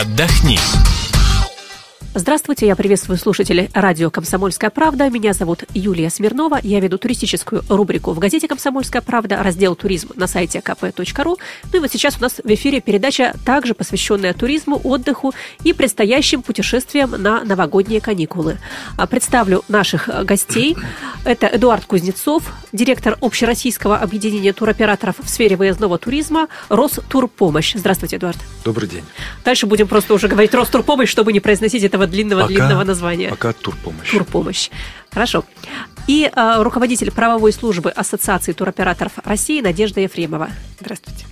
Отдохни. Здравствуйте, я приветствую слушателей радио «Комсомольская правда». Меня зовут Юлия Смирнова. Я веду туристическую рубрику в газете «Комсомольская правда», раздел «Туризм» на сайте kp.ru. Ну и вот сейчас у нас в эфире передача, также посвященная туризму, отдыху и предстоящим путешествиям на новогодние каникулы. А, представлю наших гостей. Это Эдуард Кузнецов, директор общероссийского объединения туроператоров в сфере выездного туризма «Ростурпомощь». Здравствуйте, Эдуард. Добрый день. Дальше будем просто уже говорить «Ростурпомощь», чтобы не произносить этого длинного-длинного Пока- названия. Пока турпомощь. Турпомощь. Хорошо. И э, руководитель правовой службы Ассоциации туроператоров России Надежда Ефремова. Здравствуйте.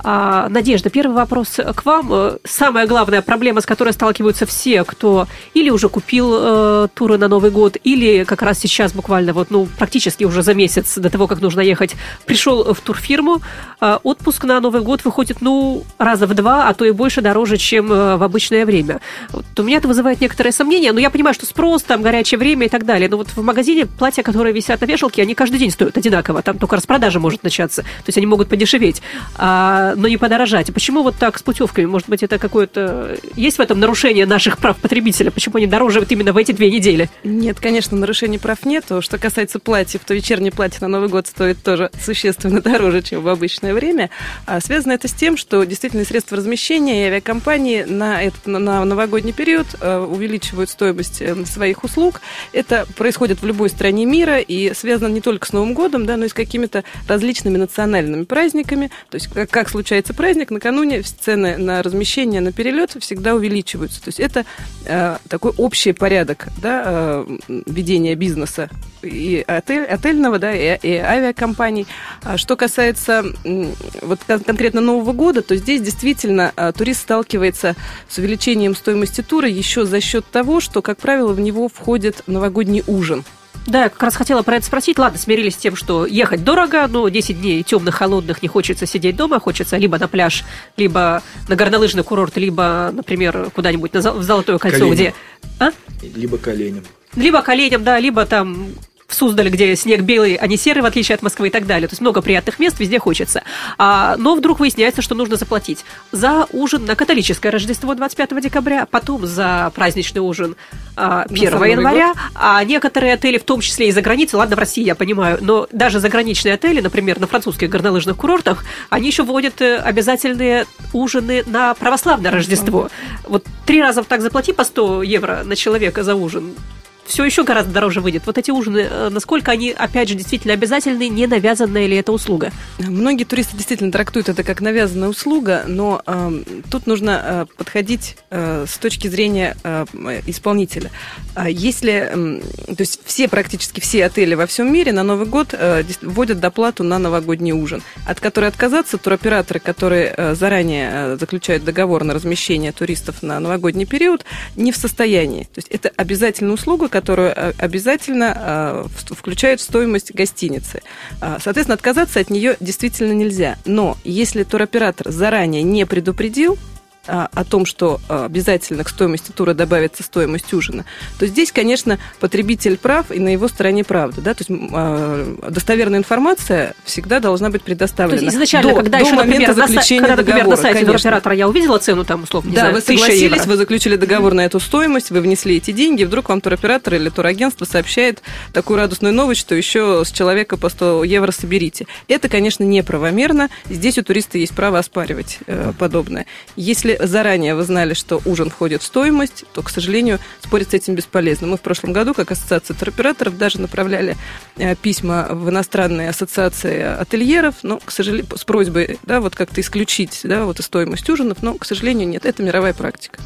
А, Надежда, первый вопрос к вам. Э, Самая главная проблема, с которой сталкиваются все, кто или уже купил э, туры на Новый год, или как раз сейчас буквально вот, ну, практически уже за месяц до того, как нужно ехать, пришел в турфирму, э, отпуск на Новый год выходит, ну, раза в два, а то и больше дороже, чем э, в обычное время. Вот у меня это вызывает некоторые сомнения, но я понимаю, что спрос, там, горячее время и так далее. Но вот в магазине платья, которые висят на вешалке, они каждый день стоят одинаково. Там только распродажа может начаться. То есть они могут подешеветь, а, но не подорожать. Почему вот так с путевками? Может быть, это какое-то... Есть в этом нарушение наших прав потребителя? Почему они дороже вот именно в эти две недели? Нет, конечно, нарушений прав нету. Что касается платьев, то вечернее платье на Новый год стоит тоже существенно дороже, чем в обычное время. А связано это с тем, что действительно средства размещения и авиакомпании на, этот, на- новогодний период э, увеличивают стоимость э, своих услуг. Это происходит в любой стране мира и связано не только с Новым годом, да, но и с какими-то различными национальными праздниками. То есть, как, как случается праздник, накануне цены на размещение, на перелет всегда увеличиваются. То есть, это э, такой общий порядок да, э, ведения бизнеса и отель, отельного, да, и, и авиакомпаний. А что касается вот кон- конкретно Нового года, то здесь действительно э, турист сталкивается с увеличением стоимости тура еще за счет того, что, как правило, в него входит новогодний ужин. Да, я как раз хотела про это спросить. Ладно, смирились с тем, что ехать дорого, но 10 дней темных, холодных, не хочется сидеть дома, хочется либо на пляж, либо на горнолыжный курорт, либо, например, куда-нибудь на в Золотое кольцо, Калинин. где... А? Либо коленем. Либо к оленям, да, либо там в Суздале, где снег белый, а не серый, в отличие от Москвы и так далее. То есть много приятных мест, везде хочется. А, но вдруг выясняется, что нужно заплатить за ужин на католическое Рождество 25 декабря, потом за праздничный ужин а, 1 сам Новый января, а некоторые отели, в том числе и за границей, ладно, в России я понимаю, но даже заграничные отели, например, на французских горнолыжных курортах, они еще вводят э, обязательные ужины на православное Рождество. Вот три раза так заплати по 100 евро на человека за ужин, все еще гораздо дороже выйдет. Вот эти ужины, э, насколько они, опять же, действительно обязательны, не навязанная ли это услуга? Многие туристы действительно трактуют это как навязанная услуга, но э, тут нужно э, подходить э, с точки зрения э, исполнителя. А Если, м, то есть все, практически все отели во всем мире на Новый год э, вводят доплату на новогодний ужин, от которой отказаться туроператоры, которые э, заранее э, заключают договор на размещение туристов на новогодний период, не в состоянии. То есть это обязательная услуга, которую э, обязательно э, включают в стоимость гостиницы. А, Соответственно, отказаться от нее действительно нельзя. Но если туроператор заранее не предупредил, о том, что а, обязательно к стоимости тура добавится стоимость ужина, то здесь, конечно, потребитель прав и на его стороне правда. Да? То есть а, достоверная информация всегда должна быть То предоставлена. есть изначально, до- когда до еще, например, момента на, са- заключения когда, например, на сайте конечно. туроператора я увидела цену, там, условно, не Да, знаю, вы 1000 согласились, евро. вы заключили договор на эту стоимость, вы внесли эти деньги, вдруг вам туроператор или турагентство сообщает такую радостную новость, что еще с человека по 100 евро соберите. Это, конечно, неправомерно. Здесь у туриста есть право оспаривать э, подобное. Если заранее вы знали, что ужин входит в стоимость, то, к сожалению, спорить с этим бесполезно. Мы в прошлом году, как ассоциация туроператоров, даже направляли э, письма в иностранные ассоциации ательеров, но, к сожалению, с просьбой, да, вот как-то исключить, да, вот и стоимость ужинов, но, к сожалению, нет. Это мировая практика.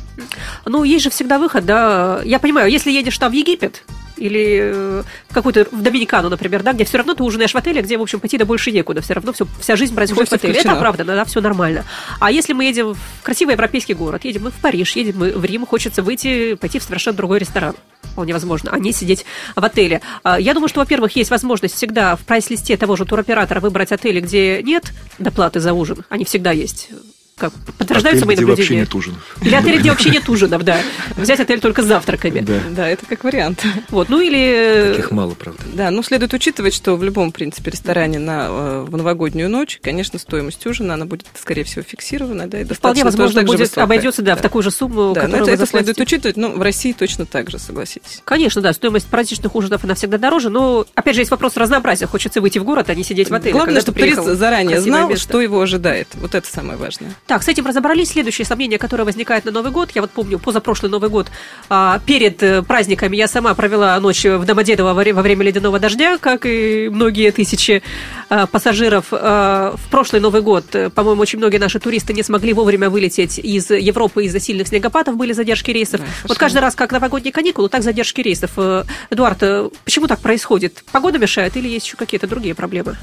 Ну, есть же всегда выход, да. Я понимаю, если едешь там в Египет, или э, в какую-то в Доминикану, например, да, где все равно ты ужинаешь в отеле, где, в общем, пойти да больше некуда. Все равно все, вся жизнь происходит в отеле. Это правда, да, все нормально. А если мы едем в красивый европейский город, едем мы в Париж, едем мы в Рим, хочется выйти, пойти в совершенно другой ресторан. Вполне возможно, а не сидеть в отеле. А, Я думаю, что, во-первых, есть возможность всегда в прайс-листе того же туроператора выбрать отели, где нет доплаты за ужин. Они всегда есть как, подтверждаются мои наблюдения? вообще нет ужинов. Или отель, где вообще нет ужинов, да. Взять отель только с завтраками. Да. да, это как вариант. Вот, ну или... Таких мало, правда. Да, ну следует учитывать, что в любом, в принципе, ресторане на, э, в новогоднюю ночь, конечно, стоимость ужина, она будет, скорее всего, фиксирована, да, и Вполне возможно, будет, высокая. обойдется, да, да, в такую же сумму, да, которую но это, это следует учитывать, но в России точно так же, согласитесь. Конечно, да, стоимость праздничных ужинов, она всегда дороже, но, опять же, есть вопрос разнообразия. Хочется выйти в город, а не сидеть в отеле. Главное, чтобы турист заранее знал, место. что его ожидает. Вот это самое важное. Так, с этим разобрались следующее сомнение, которое возникает на Новый год. Я вот помню, позапрошлый Новый год, а, перед э, праздниками я сама провела ночь в Домодедово во время ледяного дождя, как и многие тысячи а, пассажиров. А, в прошлый Новый год, э, по-моему, очень многие наши туристы не смогли вовремя вылететь из Европы из-за сильных снегопадов, были задержки рейсов. Да, вот каждый раз, как новогодние каникулы, так задержки рейсов. Э, Эдуард, почему так происходит? Погода мешает или есть еще какие-то другие проблемы?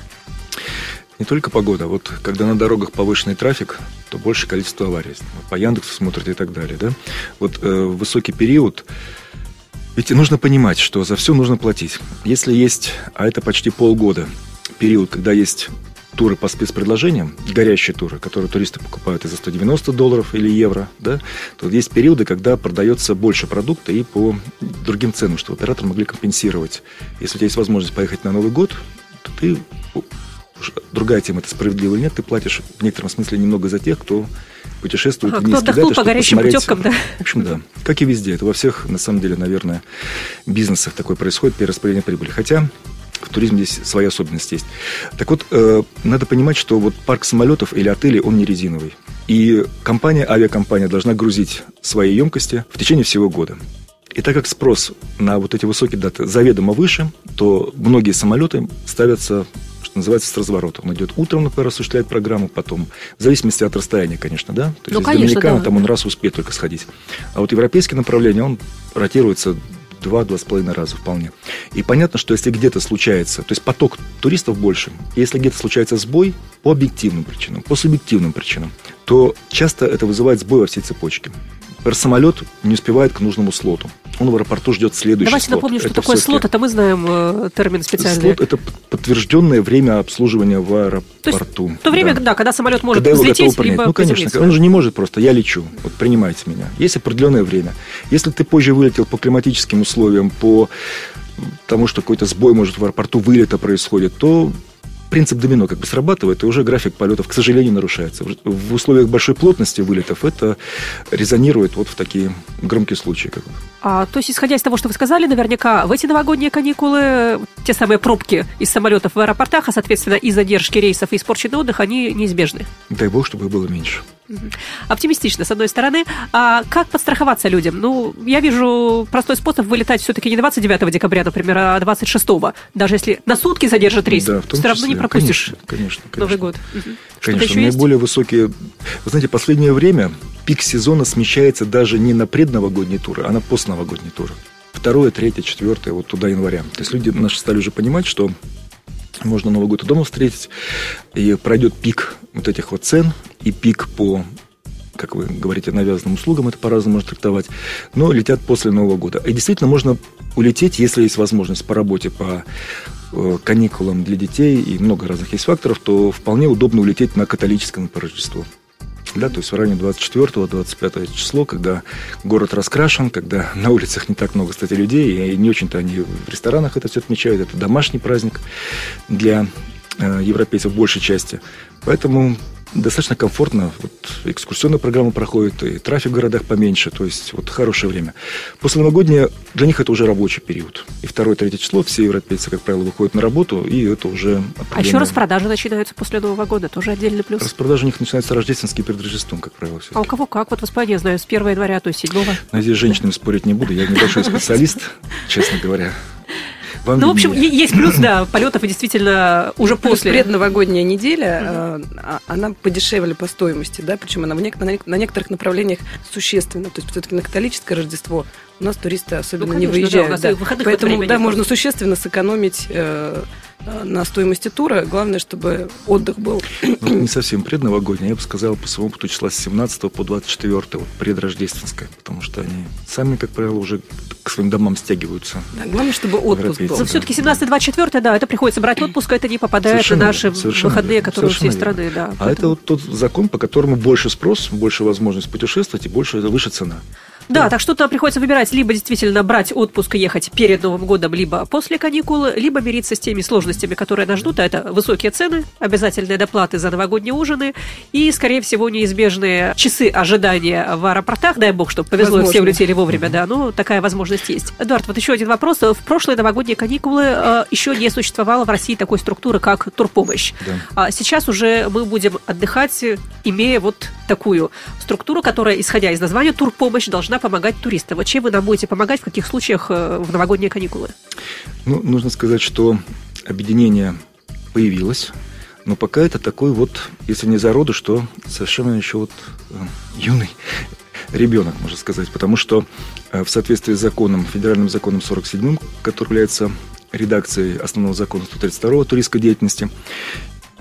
Не только погода. Вот когда на дорогах повышенный трафик, то больше количество аварий. По Яндексу смотрите и так далее. Да? Вот э, высокий период, ведь нужно понимать, что за все нужно платить. Если есть, а это почти полгода, период, когда есть туры по спецпредложениям, горящие туры, которые туристы покупают и за 190 долларов или евро, да, то есть периоды, когда продается больше продукта и по другим ценам, чтобы операторы могли компенсировать. Если у тебя есть возможность поехать на Новый год, то ты другая тема, это справедливо или нет, ты платишь в некотором смысле немного за тех, кто путешествует ага, в низкие даты, по горячим путевкам, да? В общем, да. Как и везде. Это во всех, на самом деле, наверное, бизнесах такое происходит, перераспределение прибыли. Хотя в туризме здесь свои особенности есть. Так вот, э, надо понимать, что вот парк самолетов или отелей, он не резиновый. И компания, авиакомпания должна грузить свои емкости в течение всего года. И так как спрос на вот эти высокие даты заведомо выше, то многие самолеты ставятся называется, с разворота. Он идет утром, например, осуществляет программу, потом, в зависимости от расстояния, конечно, да? То есть ну, конечно, Доминикана да. там он раз успеет только сходить. А вот европейские направления, он ротируется два-два с половиной раза вполне. И понятно, что если где-то случается, то есть поток туристов больше, если где-то случается сбой по объективным причинам, по субъективным причинам, то часто это вызывает сбой во всей цепочке. Например, самолет не успевает к нужному слоту. Он в аэропорту ждет следующий Давайте слот. напомню, что это такое слот. Это мы знаем э, термин специальный. Слот – это подтвержденное время обслуживания в аэропорту. То, есть, то время, да. да, когда самолет может когда взлететь, его либо Ну, конечно. Он же не может просто «я лечу, вот принимайте меня». Есть определенное время. Если ты позже вылетел по климатическим условиям, по тому, что какой-то сбой может в аэропорту вылета происходит, то принцип домино как бы срабатывает, и уже график полетов, к сожалению, нарушается. В условиях большой плотности вылетов это резонирует вот в такие громкие случаи. Как бы. а, то есть, исходя из того, что вы сказали, наверняка в эти новогодние каникулы те самые пробки из самолетов в аэропортах, а, соответственно, и задержки рейсов, и испорченный отдых, они неизбежны. Дай бог, чтобы их было меньше. Оптимистично, с одной стороны. А как подстраховаться людям? Ну, я вижу простой способ вылетать все-таки не 29 декабря, например, а 26 Даже если на сутки задержат рейс, да, все равно не пропустишь конечно, конечно, Новый год. Конечно, наиболее есть? высокие... Вы знаете, последнее время пик сезона смещается даже не на предновогодние туры, а на постновогодние туры. Второе, третье, четвертое, вот туда января. То есть люди наши стали уже понимать, что можно Новый год и дома встретить, и пройдет пик вот этих вот цен, и пик по как вы говорите, навязанным услугам, это по-разному можно трактовать, но летят после Нового года. И действительно можно улететь, если есть возможность по работе, по э, каникулам для детей, и много разных есть факторов, то вполне удобно улететь на католическое на Рождество. Да, то есть в районе 24-25 число, когда город раскрашен, когда на улицах не так много, кстати, людей, и не очень-то они в ресторанах это все отмечают, это домашний праздник для европейцев в большей части. Поэтому достаточно комфортно. Вот экскурсионная программа проходит, и трафик в городах поменьше, то есть вот хорошее время. После новогоднее для них это уже рабочий период. И второе, третье число все европейцы, как правило, выходят на работу, и это уже А еще распродажи начинаются после Нового года, тоже отдельный плюс. Распродажи у них начинаются рождественские перед Рождеством, как правило. А у кого как? Вот в Испании, я знаю, с 1 января, то есть 7 Надеюсь, с женщинами спорить не буду, я небольшой специалист, честно говоря. Вам ну, в общем, есть плюс, да, полетов и действительно уже после. Предновогодняя неделя, mm она подешевле по стоимости, да, причем она в нек- на некоторых направлениях существенно. То есть все-таки на католическое Рождество у нас туристы особенно ну, конечно, не выезжают. Да, да. Поэтому, да, можно существенно сэкономить э, на стоимости тура. Главное, чтобы отдых был. Ну, не совсем предновогодний, я бы сказал, по своему опыту числа с 17 по 24, вот предрождественское, потому что они сами, как правило, уже к своим домам стягиваются. Да, главное, чтобы отпуск был. Но все-таки 17-24, да, это приходится брать отпуск, это не попадает совершенно, на наши выходные, которые у всей страны. Да, а поэтому... это вот тот закон, по которому больше спрос, больше возможность путешествовать и больше выше цена. Да, так что-то приходится выбирать, либо действительно брать отпуск и ехать перед Новым годом, либо после каникул, либо мириться с теми сложностями, которые нас ждут, а это высокие цены, обязательные доплаты за новогодние ужины и, скорее всего, неизбежные часы ожидания в аэропортах. Дай бог, чтобы повезло Возможно. все улетели вовремя, да, ну, такая возможность есть. Эдуард, вот еще один вопрос. В прошлые новогодние каникулы э, еще не существовало в России такой структуры, как турпомощь. Да. А сейчас уже мы будем отдыхать, имея вот такую структуру, которая, исходя из названия, турпомощь должна помогать туристам. Вот чем вы нам будете помогать, в каких случаях э, в новогодние каникулы? Ну, нужно сказать, что объединение появилось, но пока это такой вот, если не зародыш, что совершенно еще вот э, юный ребенок, можно сказать, потому что э, в соответствии с законом, федеральным законом 47, который является редакцией основного закона 132 туристской деятельности,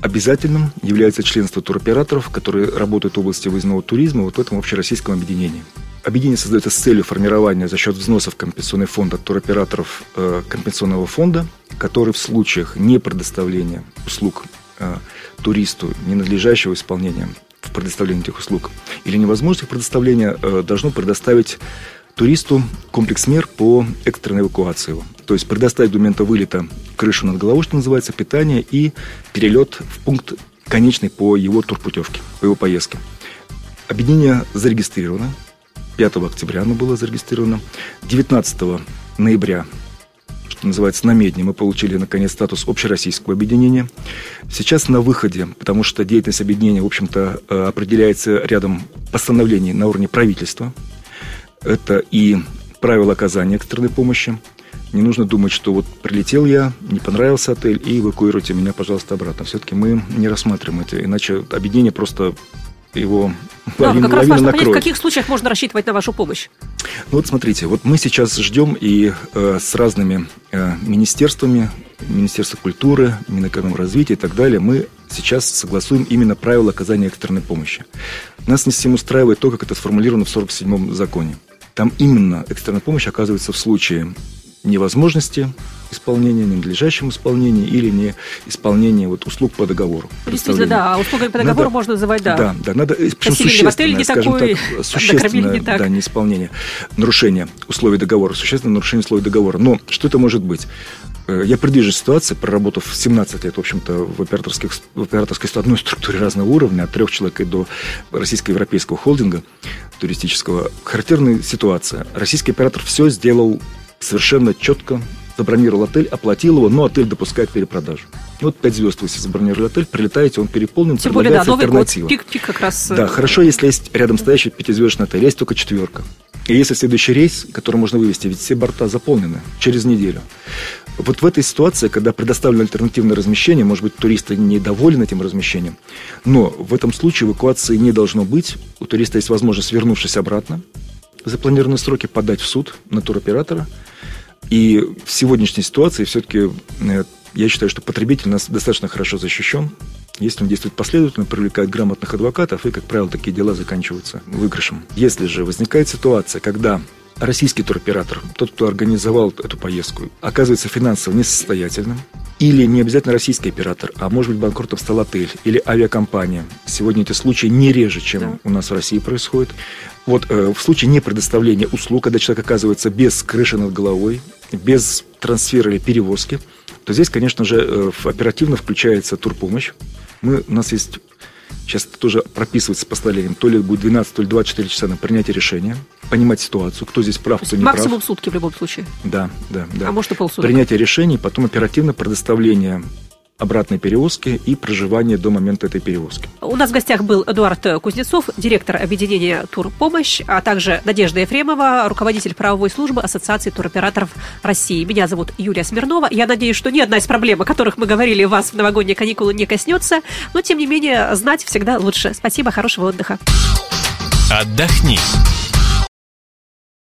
Обязательным является членство туроператоров, которые работают в области выездного туризма вот в этом общероссийском объединении. Объединение создается с целью формирования за счет взносов компенсационный фонд от туроператоров э, компенсационного фонда, который в случаях не предоставления услуг э, туристу ненадлежащего исполнения в предоставлении этих услуг или невозможности предоставления э, должно предоставить туристу комплекс мер по экстренной эвакуации его. То есть предоставить до момента вылета крышу над головой, что называется, питание и перелет в пункт конечный по его турпутевке, по его поездке. Объединение зарегистрировано. 5 октября оно было зарегистрировано. 19 ноября что называется, на медне мы получили, наконец, статус общероссийского объединения. Сейчас на выходе, потому что деятельность объединения, в общем-то, э, определяется рядом постановлений на уровне правительства. Это и правила оказания экстренной помощи, не нужно думать, что вот прилетел я, не понравился отель, и эвакуируйте меня, пожалуйста, обратно. Все-таки мы не рассматриваем это, иначе объединение просто его да, лавину, как раз накроет. понять, в каких случаях можно рассчитывать на вашу помощь. Ну вот смотрите, вот мы сейчас ждем и э, с разными э, министерствами, Министерство культуры, Минэкономразвития и так далее, мы сейчас согласуем именно правила оказания экстренной помощи. Нас не всем устраивает то, как это сформулировано в 47-м законе. Там именно экстренная помощь оказывается в случае невозможности исполнения, ненадлежащем исполнении или не исполнения вот, услуг по договору. Действительно, да, а услугами по договору надо, можно называть, да. Да, да, надо, причем существенное, не скажем такой, так, существенное не так. да, неисполнение, нарушение условий договора, существенное нарушение условий договора. Но что это может быть? Э, я предвижу ситуации, проработав 17 лет, в общем-то, в, операторских, в операторской одной структуре разного уровня, от трех человек и до российско-европейского холдинга туристического. Характерная ситуация. Российский оператор все сделал совершенно четко забронировал отель, оплатил его, но отель допускает перепродажу. Вот 5 звезд вы забронировали отель, прилетаете, он переполнен, Тем более, да, Новый альтернатива. Год, пик, пик как раз. Да, хорошо, если есть рядом стоящий пятизвездочный отель, есть только четверка. И если следующий рейс, который можно вывести, ведь все борта заполнены через неделю. Вот в этой ситуации, когда предоставлено альтернативное размещение, может быть, туристы недовольны этим размещением, но в этом случае эвакуации не должно быть. У туриста есть возможность, вернувшись обратно, запланированные сроки подать в суд на туроператора – и в сегодняшней ситуации все-таки э, я считаю, что потребитель у нас достаточно хорошо защищен. Если он действует последовательно, привлекает грамотных адвокатов, и, как правило, такие дела заканчиваются выигрышем. Если же возникает ситуация, когда российский туроператор, тот, кто организовал эту поездку, оказывается финансово несостоятельным, или не обязательно российский оператор, а может быть банкротом стал отель или авиакомпания. Сегодня эти случаи не реже, чем да. у нас в России происходит. Вот э, в случае непредоставления услуг, когда человек оказывается без крыши над головой, без трансфера или перевозки, то здесь, конечно же, э, оперативно включается турпомощь. Мы, у нас есть Сейчас это тоже прописывается постановлением. То ли будет 12, то ли 24 часа на принятие решения. Понимать ситуацию, кто здесь прав, кто не прав. Максимум сутки в любом случае. Да, да, да. А может и полсуток. Принятие решений, потом оперативно предоставление обратной перевозки и проживания до момента этой перевозки. У нас в гостях был Эдуард Кузнецов, директор объединения «Турпомощь», а также Надежда Ефремова, руководитель правовой службы Ассоциации туроператоров России. Меня зовут Юлия Смирнова. Я надеюсь, что ни одна из проблем, о которых мы говорили, вас в новогодние каникулы не коснется, но, тем не менее, знать всегда лучше. Спасибо, хорошего отдыха. Отдохни.